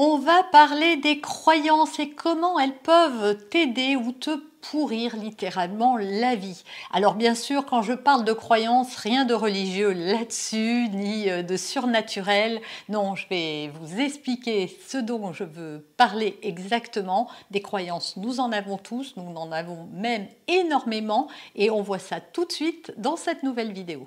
On va parler des croyances et comment elles peuvent t'aider ou te pourrir littéralement la vie. Alors bien sûr, quand je parle de croyances, rien de religieux là-dessus, ni euh, de surnaturel. Non, je vais vous expliquer ce dont je veux parler exactement. Des croyances, nous en avons tous, nous en avons même énormément, et on voit ça tout de suite dans cette nouvelle vidéo.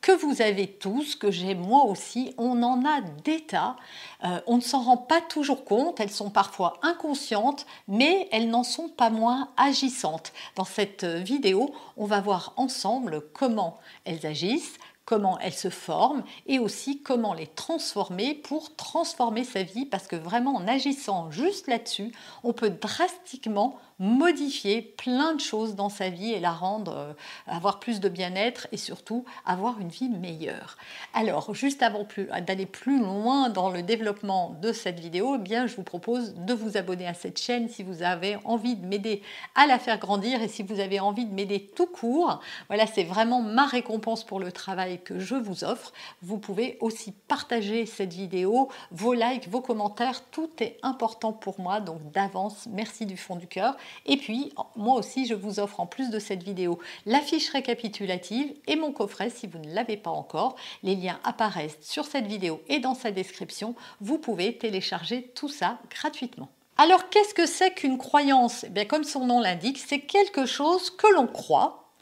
que vous avez tous, que j'ai moi aussi, on en a des tas. Euh, on ne s'en rend pas toujours compte, elles sont parfois inconscientes, mais elles n'en sont pas moins agissantes. Dans cette vidéo, on va voir ensemble comment elles agissent, comment elles se forment et aussi comment les transformer pour transformer sa vie parce que vraiment en agissant juste là-dessus, on peut drastiquement modifier plein de choses dans sa vie et la rendre, euh, avoir plus de bien-être et surtout avoir une vie meilleure. Alors, juste avant d'aller plus loin dans le développement de cette vidéo, eh je vous propose de vous abonner à cette chaîne si vous avez envie de m'aider à la faire grandir et si vous avez envie de m'aider tout court. Voilà, c'est vraiment ma récompense pour le travail que je vous offre. Vous pouvez aussi partager cette vidéo, vos likes, vos commentaires, tout est important pour moi. Donc d'avance, merci du fond du cœur. Et puis, moi aussi, je vous offre en plus de cette vidéo la fiche récapitulative et mon coffret si vous ne l'avez pas encore. Les liens apparaissent sur cette vidéo et dans sa description. Vous pouvez télécharger tout ça gratuitement. Alors, qu'est-ce que c'est qu'une croyance? Eh bien, Comme son nom l'indique, c'est quelque chose que l'on croit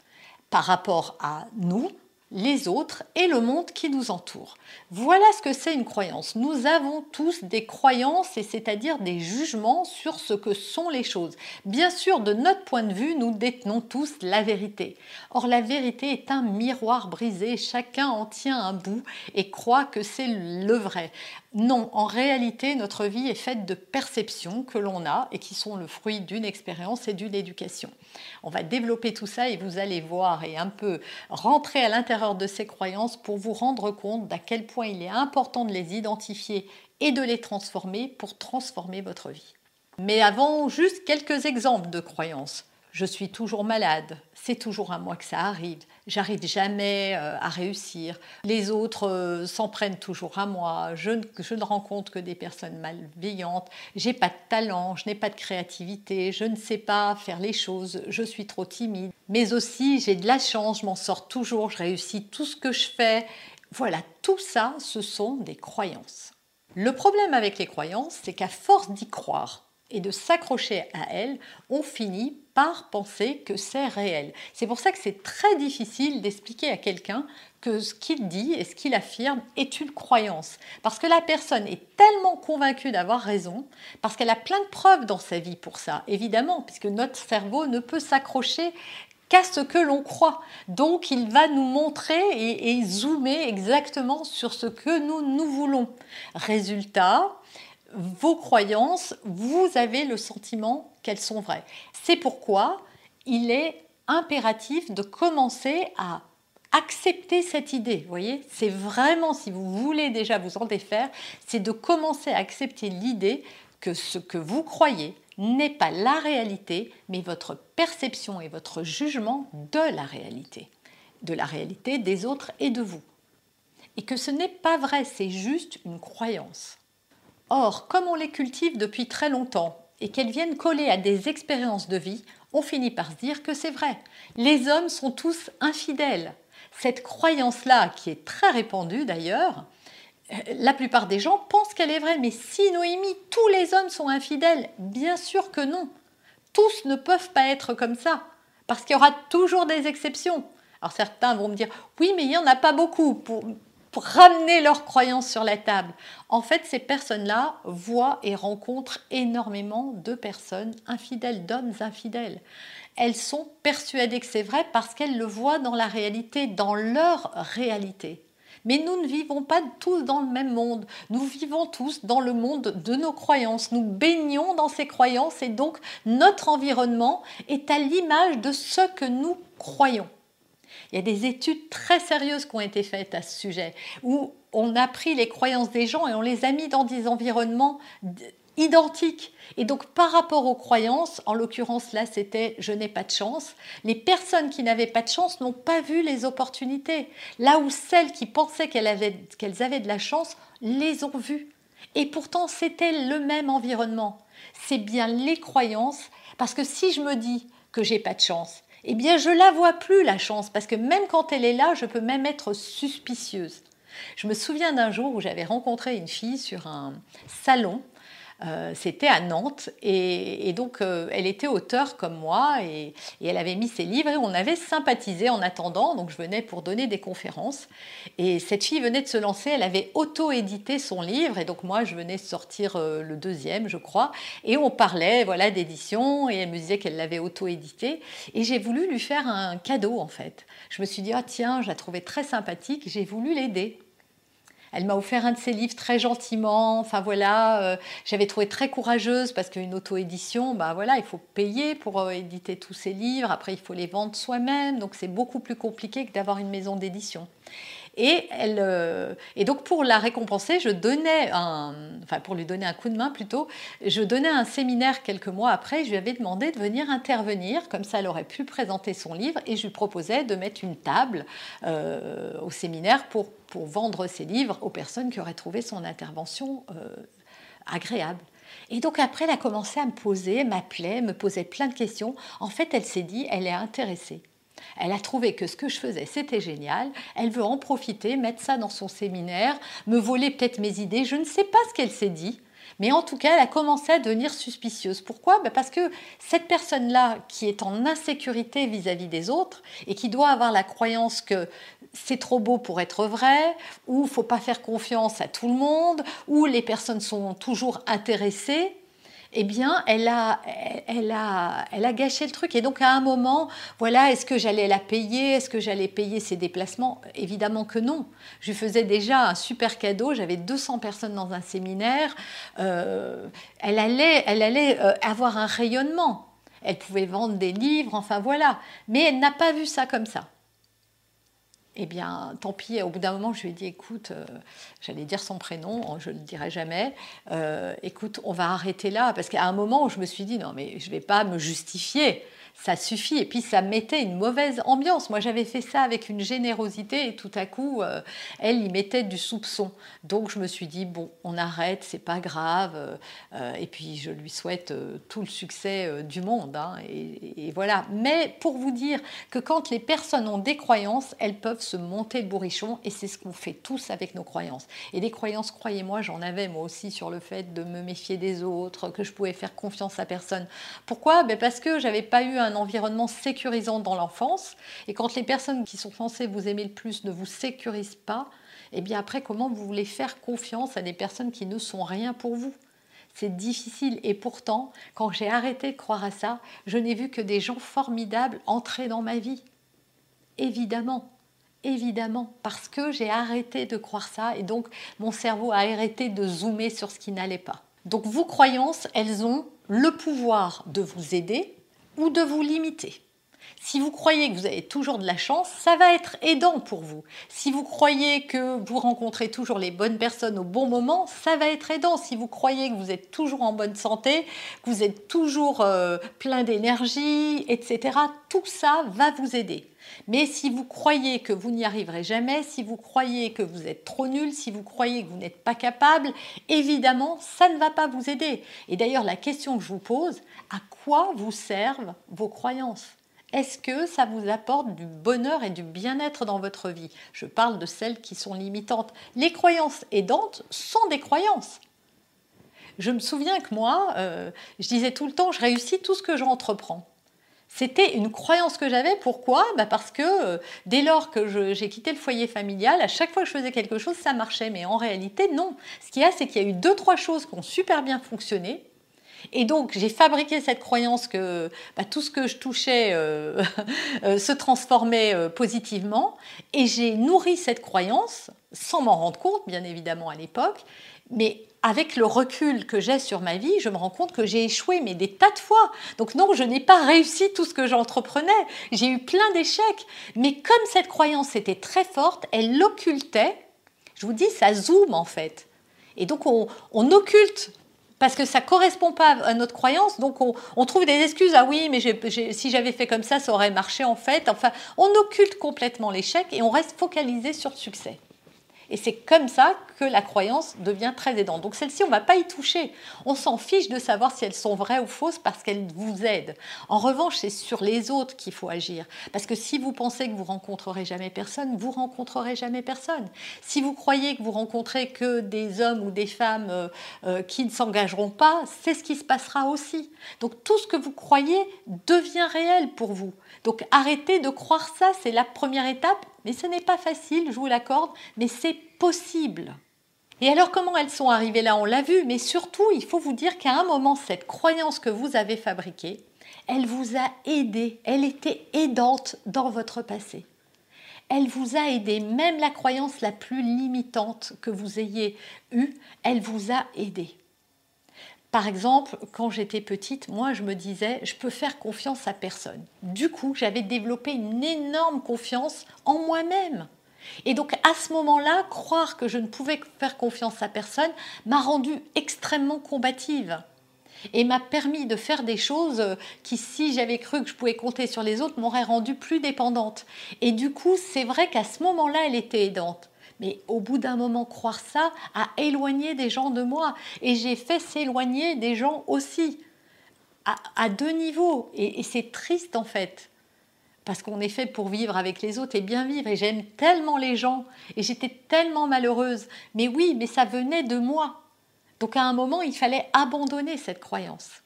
par rapport à nous, les autres et le monde qui nous entoure. Voilà ce que c'est une croyance. Nous avons tous des croyances, et c'est-à-dire des jugements sur ce que sont les choses. Bien sûr, de notre point de vue, nous détenons tous la vérité. Or, la vérité est un miroir brisé, chacun en tient un bout et croit que c'est le vrai. Non, en réalité, notre vie est faite de perceptions que l'on a et qui sont le fruit d'une expérience et d'une éducation. On va développer tout ça et vous allez voir et un peu rentrer à l'intérieur de ces croyances pour vous rendre compte d'à quel point il est important de les identifier et de les transformer pour transformer votre vie. Mais avant, juste quelques exemples de croyances je suis toujours malade, c'est toujours à moi que ça arrive, j'arrive jamais euh, à réussir, les autres euh, s'en prennent toujours à moi, je ne, je ne rencontre que des personnes malveillantes, j'ai pas de talent, je n'ai pas de créativité, je ne sais pas faire les choses, je suis trop timide, mais aussi j'ai de la chance, je m'en sors toujours, je réussis tout ce que je fais. Voilà, tout ça, ce sont des croyances. Le problème avec les croyances, c'est qu'à force d'y croire, et de s'accrocher à elles, on finit par penser que c'est réel. C'est pour ça que c'est très difficile d'expliquer à quelqu'un que ce qu'il dit et ce qu'il affirme est une croyance. Parce que la personne est tellement convaincue d'avoir raison, parce qu'elle a plein de preuves dans sa vie pour ça, évidemment, puisque notre cerveau ne peut s'accrocher qu'à ce que l'on croit. Donc il va nous montrer et, et, zoomer exactement sur ce que nous, nous voulons. Résultat, vos croyances, vous avez le sentiment qu'elles sont vraies. C'est pourquoi il est impératif de commencer à accepter cette idée. Vous voyez, c'est vraiment, si vous voulez déjà vous en défaire, c'est de commencer à accepter l'idée que ce que vous croyez n'est pas la réalité, mais votre perception et votre jugement de la réalité, de la réalité des autres et de vous. Et que ce n'est pas vrai, c'est juste une croyance. Or, comme on les cultive depuis très longtemps et qu'elles viennent coller à des expériences de vie, on finit par se dire que c'est vrai. Les hommes sont tous infidèles. Cette croyance-là, qui est très répandue d'ailleurs, euh, la plupart des gens pensent qu'elle est vraie. Mais si Noémie, tous les hommes sont infidèles Bien sûr que non. Tous ne peuvent pas être comme ça, parce qu'il y aura toujours des exceptions. Alors certains vont me dire, oui, mais il n'y en a pas beaucoup. Ramener leurs croyances sur la table. En fait, ces personnes-là voient et rencontrent énormément de personnes infidèles, d'hommes infidèles. Elles sont persuadées que c'est vrai parce qu'elles le voient dans la réalité, dans leur réalité. Mais nous ne vivons pas tous dans le même monde. Nous vivons tous dans le monde de nos croyances. Nous baignons dans ces croyances et donc notre environnement est à l'image de ce que nous croyons. Il y a des études très sérieuses qui ont été faites à ce sujet, où on a pris les croyances des gens et on les a mis dans des environnements identiques. Et donc par rapport aux croyances, en l'occurrence là c'était je n'ai pas de chance, les personnes qui n'avaient pas de chance n'ont pas vu les opportunités. Là où celles qui pensaient qu'elles avaient, qu'elles avaient de la chance les ont vues. Et pourtant c'était le même environnement. C'est bien les croyances, parce que si je me dis que j'ai pas de chance, eh bien je la vois plus la chance, parce que même quand elle est là, je peux même être suspicieuse. Je me souviens d'un jour où j'avais rencontré une fille sur un salon euh, c'était à Nantes et, donc euh, elle était auteure comme moi et, elle avait mis ses livres et on avait sympathisé en attendant. Donc je venais pour donner des conférences et cette fille venait de se lancer. Elle avait auto-édité son livre et donc moi je venais sortir euh, le deuxième, je crois, et on parlait voilà d'édition et elle me disait qu'elle l'avait auto-édité et j'ai voulu lui faire un cadeau en fait. Je me suis dit ah tiens, je la trouvais très sympathique, j'ai voulu l'aider. Elle m'a offert un de ses livres très gentiment. Enfin voilà, euh, j'avais trouvé très courageuse parce qu'une auto-édition, bah voilà, il faut payer pour euh, éditer tous ses livres. Après, il faut les vendre soi-même, donc c'est beaucoup plus compliqué que d'avoir une maison d'édition. Et, elle, euh, et donc pour la récompenser, je donnais un, enfin pour lui donner un coup de main plutôt, je donnais un séminaire quelques mois après. Je lui avais demandé de venir intervenir, comme ça elle aurait pu présenter son livre, et je lui proposais de mettre une table euh, au séminaire pour, vendre ses livres aux personnes qui auraient trouvé son intervention euh, agréable. Et donc après, elle a commencé à me poser, m'appelait, me posait plein de questions. En fait, elle s'est dit, elle est intéressée. Elle a trouvé que ce que je faisais, c'était génial. Elle veut en profiter, mettre ça dans son séminaire, me voler peut-être mes idées. Je ne sais pas ce qu'elle s'est dit. Mais en tout cas, elle a commencé à devenir suspicieuse. Pourquoi? Ben, Parce que cette personne-là, qui est en insécurité vis-à-vis des autres et qui doit avoir la croyance que c'est trop beau pour être vrai, ou faut pas faire confiance à tout le monde, ou les personnes sont toujours intéressées, eh bien, elle a, elle, a, elle a gâché le truc. Et donc, à un moment, voilà, est-ce que j'allais la payer? Est-ce que j'allais payer ses déplacements? Évidemment que non. Je lui faisais déjà un super cadeau. J'avais 200 personnes dans un séminaire. Euh, elle allait, elle allait euh, avoir un rayonnement. Elle pouvait vendre des livres, enfin voilà. Mais elle n'a pas vu ça comme ça eh bien, tant pis, au bout d'un moment, je lui ai dit, écoute, euh, j'allais dire son prénom, je ne le dirai jamais, euh, écoute, on va arrêter là, parce qu'à un moment je me suis dit, non, mais je ne vais pas me justifier, ça suffit. Et puis ça mettait une mauvaise ambiance. Moi j'avais fait ça avec une générosité et tout à coup euh, elle y mettait du soupçon. Donc je me suis dit bon on arrête, c'est pas grave. Euh, et puis je lui souhaite euh, tout le succès du monde. Hein. et, voilà. Mais pour vous dire que quand les personnes ont des croyances, elles peuvent se monter le bourrichon et c'est ce qu'on fait tous avec nos croyances. Et des croyances, croyez-moi, j'en avais moi aussi sur le fait de me méfier des autres, que je pouvais faire confiance à personne. Pourquoi? Ben Parce que j'avais pas eu un un environnement sécurisant dans l'enfance. Et quand les personnes qui sont censées vous aimer le plus ne vous sécurisent pas, et eh bien après, comment vous voulez faire confiance à des personnes qui ne sont rien pour vous? C'est difficile et pourtant, quand j'ai arrêté de croire à ça, je n'ai vu que des gens formidables entrer dans ma vie. Évidemment, évidemment, parce que j'ai arrêté de croire ça et donc mon cerveau a arrêté de zoomer sur ce qui n'allait pas. Donc vos croyances, elles ont le pouvoir de vous aider, ou de vous limiter. Si vous croyez que vous avez toujours de la chance, ça va être aidant pour vous. Si vous croyez que vous rencontrez toujours les bonnes personnes au bon moment, ça va être aidant. Si vous croyez que vous êtes toujours en bonne santé, que vous êtes toujours euh, plein d'énergie, etc., tout ça va vous aider. Mais si vous croyez que vous n'y arriverez jamais, si vous croyez que vous êtes trop nul, si vous croyez que vous n'êtes pas capable, évidemment, ça ne va pas vous aider. Et d'ailleurs, la question que je vous pose, à quoi vous servent vos croyances? Est-ce que ça vous apporte du bonheur et du bien-être dans votre vie? Je parle de celles qui sont limitantes. Les croyances aidantes sont des croyances. Je me souviens que moi, euh, je disais tout le temps, je réussis tout ce que j'entreprends. C'était une croyance que j'avais. Pourquoi? Bah Parce que euh, dès lors que j'ai quitté le foyer familial, à chaque fois que je faisais quelque chose, ça marchait. Mais en réalité, non. Ce qu'il y a, c'est qu'il y a eu deux, trois choses qui ont super bien fonctionné. Et donc, j'ai fabriqué cette croyance que bah, tout ce que je touchais euh, euh, se transformait positivement. Et j'ai nourri cette croyance, sans m'en rendre compte, bien évidemment, à l'époque. Mais avec le recul que j'ai sur ma vie, je me rends compte que j'ai échoué, mais des tas de fois. Donc non, je n'ai pas réussi tout ce que j'entreprenais. J'ai eu plein d'échecs. Mais comme cette croyance était très forte, elle l'occultait. Je vous dis, ça zoome en fait. Et donc on, occulte parce que ça correspond pas à notre croyance, donc on, trouve des excuses. Ah oui, mais si j'avais fait comme ça, ça aurait marché en fait. Enfin, on occulte complètement l'échec et on reste focalisé sur le succès. Et c'est comme ça que la croyance devient très aidante. Donc celle-ci, on ne va pas y toucher. On s'en fiche de savoir si elles sont vraies ou fausses parce qu'elles vous aident. En revanche, c'est sur les autres qu'il faut agir. Parce que si vous pensez que vous rencontrerez jamais personne, vous rencontrerez jamais personne. Si vous croyez que vous rencontrez que des hommes ou des femmes euh, euh, qui ne s'engageront pas, c'est ce qui se passera aussi. Donc tout ce que vous croyez devient réel pour vous. Donc arrêtez de croire ça, c'est la première étape. Mais ce n'est pas facile, je vous l'accorde, mais c'est possible. Et alors comment elles sont arrivées là? On l'a vu, mais surtout, il faut vous dire qu'à un moment, cette croyance que vous avez fabriquée, elle vous a aidé, elle était aidante dans votre passé. Elle vous a aidé, même la croyance la plus limitante que vous ayez eue, elle vous a aidé. Par exemple, quand j'étais petite, moi je me disais, je peux faire confiance à personne. Du coup, j'avais développé une énorme confiance en moi-même. Et donc à ce moment-là, croire que je ne pouvais faire confiance à personne m'a rendue extrêmement combative et m'a permis de faire des choses qui, si j'avais cru que je pouvais compter sur les autres, m'auraient rendue plus dépendante. Et du coup, c'est vrai qu'à ce moment-là, elle était aidante. Mais au bout d'un moment, croire ça a éloigné des gens de moi. Et j'ai fait s'éloigner des gens aussi, à, deux niveaux. et c'est triste en fait parce qu'on est fait pour vivre avec les autres et bien vivre. Et j'aime tellement les gens et j'étais tellement malheureuse. Mais oui, mais ça venait de moi. Donc à un moment, il fallait abandonner cette croyance.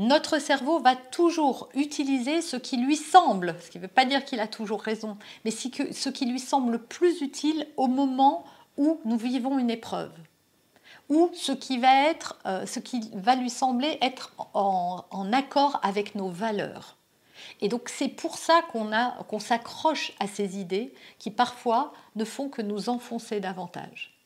Notre cerveau va toujours utiliser ce qui lui semble, ce qui ne veut pas dire qu'il a toujours raison, mais ce qui lui semble le plus utile au moment où nous vivons une épreuve, ou ce qui va, être, euh, ce qui va lui sembler être en accord avec nos valeurs. Et donc c'est pour ça qu'on s'accroche à ces idées qui parfois ne font que nous enfoncer davantage.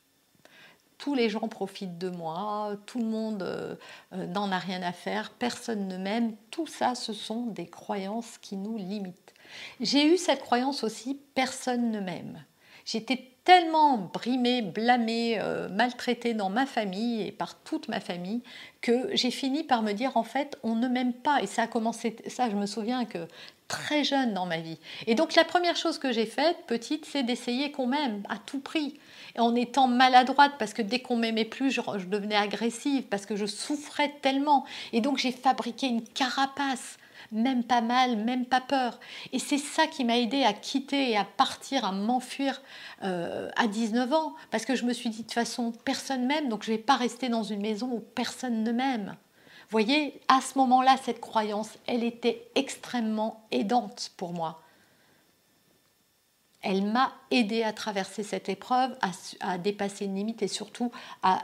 Tous les gens profitent de moi, tout le monde euh, euh, n'en a rien à faire, personne ne m'aime. Tout ça, ce sont des croyances qui nous limitent. J'ai eu cette croyance aussi, personne ne m'aime. J'étais tellement brimée, blâmée, euh, maltraitée dans ma famille et par toute ma famille que j'ai fini par me dire en fait on ne m'aime pas et ça a commencé ça je me souviens que très jeune dans ma vie. Et donc la première chose que j'ai faite petite c'est d'essayer qu'on m'aime à tout prix. Et en étant maladroite parce que dès qu'on m'aimait plus je, devenais agressive parce que je souffrais tellement et donc j'ai fabriqué une carapace même pas mal, même pas peur. Et c'est ça qui m'a aidé à quitter et à partir, à m'enfuir euh, à 19 ans, parce que je me suis dit de toute façon, personne m'aime, donc je ne vais pas rester dans une maison où personne ne m'aime. Voyez, à ce moment-là, cette croyance, elle était extrêmement aidante pour moi. Elle m'a aidé à traverser cette épreuve, à, dépasser une limite et surtout à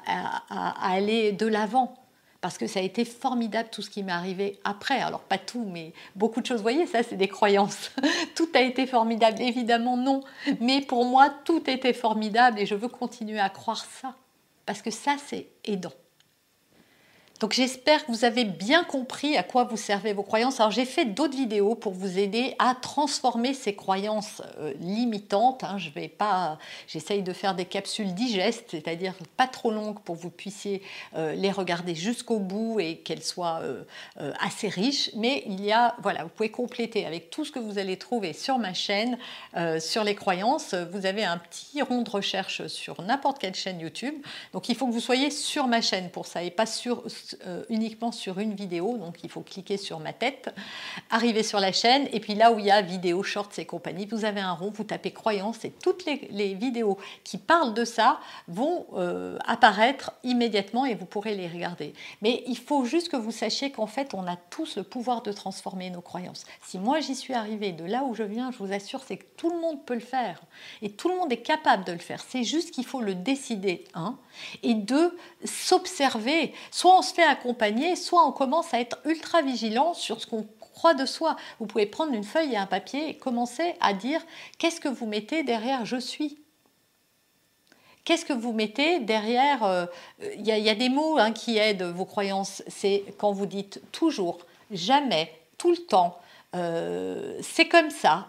aller de l'avant parce que ça a été formidable tout ce qui m'est arrivé après. Alors pas tout, mais beaucoup de choses. Vous voyez, ça c'est des croyances. tout a été formidable, évidemment non. Mais pour moi, tout était formidable et je veux continuer à croire ça, parce que ça c'est aidant. Donc j'espère que vous avez bien compris à quoi vous servez vos croyances. Alors j'ai fait d'autres vidéos pour vous aider à transformer ces croyances euh, limitantes. Hein. Je vais pas, j'essaye de faire des capsules digestes, c'est-à-dire pas trop longues pour que vous puissiez euh, les regarder jusqu'au bout et qu'elles soient euh, assez riches. Mais il y a, voilà, vous pouvez compléter avec tout ce que vous allez trouver sur ma chaîne sur les croyances. Vous avez un petit rond de recherche sur n'importe quelle chaîne YouTube. Donc il faut que vous soyez sur ma chaîne pour ça et pas sur euh, uniquement sur une vidéo, donc il faut cliquer sur ma tête, arriver sur la chaîne, et puis là où il y a vidéo, shorts et compagnie, vous avez un rond, vous tapez croyance, et toutes les, vidéos qui parlent de ça vont euh, apparaître immédiatement et vous pourrez les regarder. Mais il faut juste que vous sachiez qu'en fait, on a tous le pouvoir de transformer nos croyances. Si moi j'y suis arrivée de là où je viens, je vous assure, c'est que tout le monde peut le faire, et tout le monde est capable de le faire. C'est juste qu'il faut le décider, un, et deux, s'observer. Soit on se fait accompagner, soit on commence à être ultra vigilant sur ce qu'on croit de soi. Vous pouvez prendre une feuille et un papier et commencer à dire qu'est-ce que vous mettez derrière je suis? Qu'est-ce que vous mettez derrière euh, Il y, a des mots hein, qui aident vos croyances. C'est quand vous dites toujours, jamais, tout le temps, euh, c'est comme ça,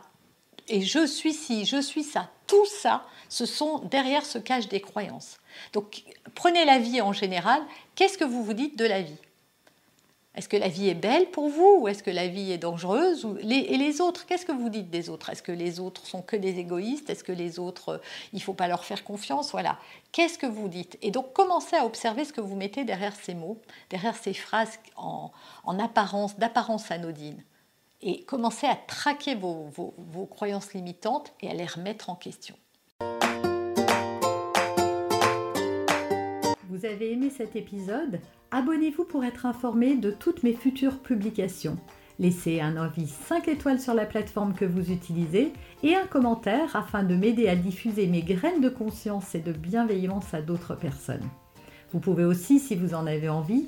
et je suis ci, je suis ça. Tout ça, ce sont derrière se cachent des croyances. Donc prenez la vie en général. Qu'est-ce que vous vous dites de la vie? Est-ce que la vie est belle pour vous ou est-ce que la vie est dangereuse Et les autres, qu'est-ce que vous dites des autres? Est-ce que les autres sont que des égoïstes? Est-ce que les autres, euh, il ne faut pas leur faire confiance? Voilà. Qu'est-ce que vous dites? Et donc commencez à observer ce que vous mettez derrière ces mots, derrière ces phrases en, en apparence, d'apparence anodine et commencez à traquer vos, croyances limitantes et à les remettre en question. Vous avez aimé cet épisode? Abonnez-vous pour être informé de toutes mes futures publications. Laissez un avis 5 étoiles sur la plateforme que vous utilisez et un commentaire afin de m'aider à diffuser mes graines de conscience et de bienveillance à d'autres personnes. Vous pouvez aussi, si vous en avez envie,